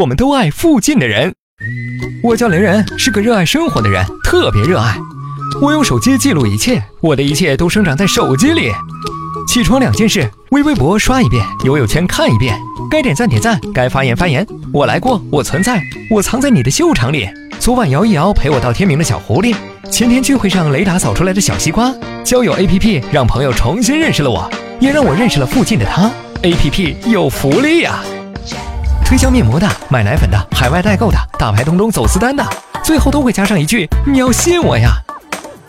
我们都爱附近的人。我叫雷人，是个热爱生活的人，特别热爱。我用手机记录一切，我的一切都生长在手机里。起床两件事：微微博刷一遍，友友圈看一遍。该点赞点赞，该发言发言。我来过，我存在，我藏在你的秀场里。昨晚摇一摇陪我到天明的小狐狸，前天聚会上雷达扫出来的小西瓜。交友 APP 让朋友重新认识了我，也让我认识了附近的他。APP 有福利呀！推销面膜的、卖奶粉的、海外代购的、大牌东东走私单的，最后都会加上一句：“你要信我呀！”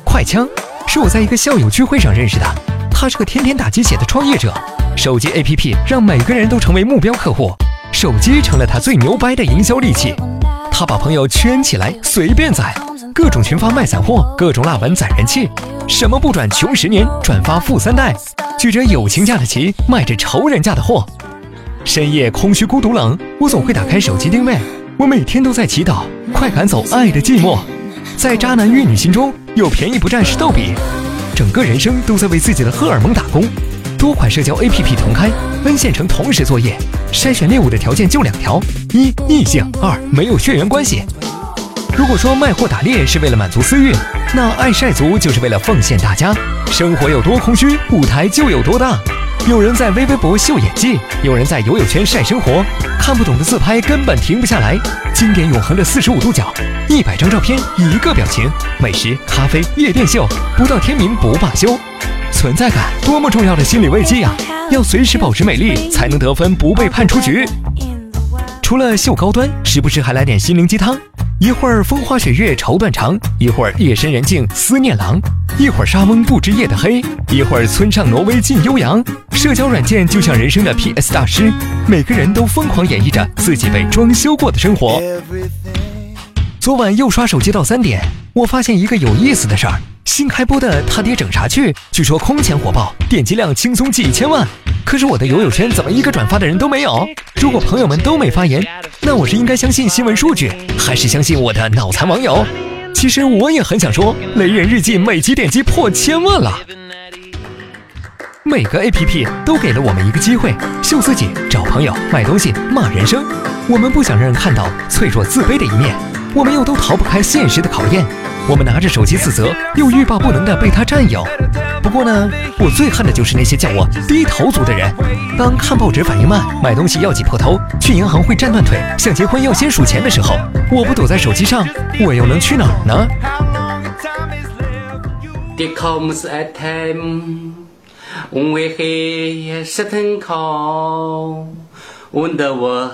快枪是我在一个校友聚会上认识的，他是个天天打鸡血的创业者。手机 APP 让每个人都成为目标客户，手机成了他最牛掰的营销利器。他把朋友圈起来，随便宰，各种群发卖散货，各种辣文攒人气，什么不转穷十年，转发富三代，举着友情价的旗，卖着仇人价的货。深夜空虚孤独冷，我总会打开手机定位，我每天都在祈祷，快赶走爱的寂寞。在渣男玉女心中，有便宜不占是逗比，整个人生都在为自己的荷尔蒙打工。多款社交 APP 同开，N 线程同时作业，筛选猎物的条件就两条：一异性，二没有血缘关系。如果说卖货打猎是为了满足私欲，那爱晒族就是为了奉献大家。生活有多空虚，舞台就有多大。有人在微微博秀演技，有人在游泳圈晒生活，看不懂的自拍根本停不下来。经典永恒的四十五度角，一百张照片一个表情，美食、咖啡、夜店秀，不到天明不罢休。存在感多么重要的心理慰藉呀！要随时保持美丽，才能得分不被判出局。除了秀高端，时不时还来点心灵鸡汤。一会儿风花雪月愁断肠，一会儿夜深人静思念郎，一会儿沙翁不知夜的黑，一会儿村上挪威尽悠扬。社交软件就像人生的 PS 大师，每个人都疯狂演绎着自己被装修过的生活。昨晚又刷手机到三点，我发现一个有意思的事儿。新开播的《他爹整啥去》，据说空前火爆，点击量轻松几千万。可是我的友友圈怎么一个转发的人都没有？如果朋友们都没发言，那我是应该相信新闻数据，还是相信我的脑残网友？其实我也很想说，雷人日记每集点击破千万了。每个 APP 都给了我们一个机会，秀自己、找朋友、卖东西、骂人生。我们不想让人看到脆弱自卑的一面，我们又都逃不开现实的考验。我们拿着手机自责，又欲罢不能的被他占有。不过呢，我最恨的就是那些叫我低头族的人。当看报纸反应慢，买东西要挤破头，去银行会站断腿，想结婚要先数钱的时候，我不躲在手机上，我又能去哪儿呢？问的我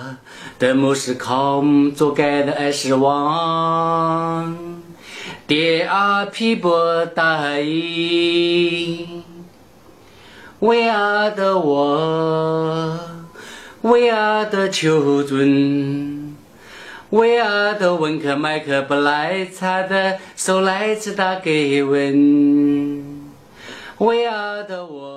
的目是考，做该的爱失望。爹啊，皮薄大衣，为阿的我，为阿的求尊，为阿的文克麦克不来查的，手来次打给问，为阿的我。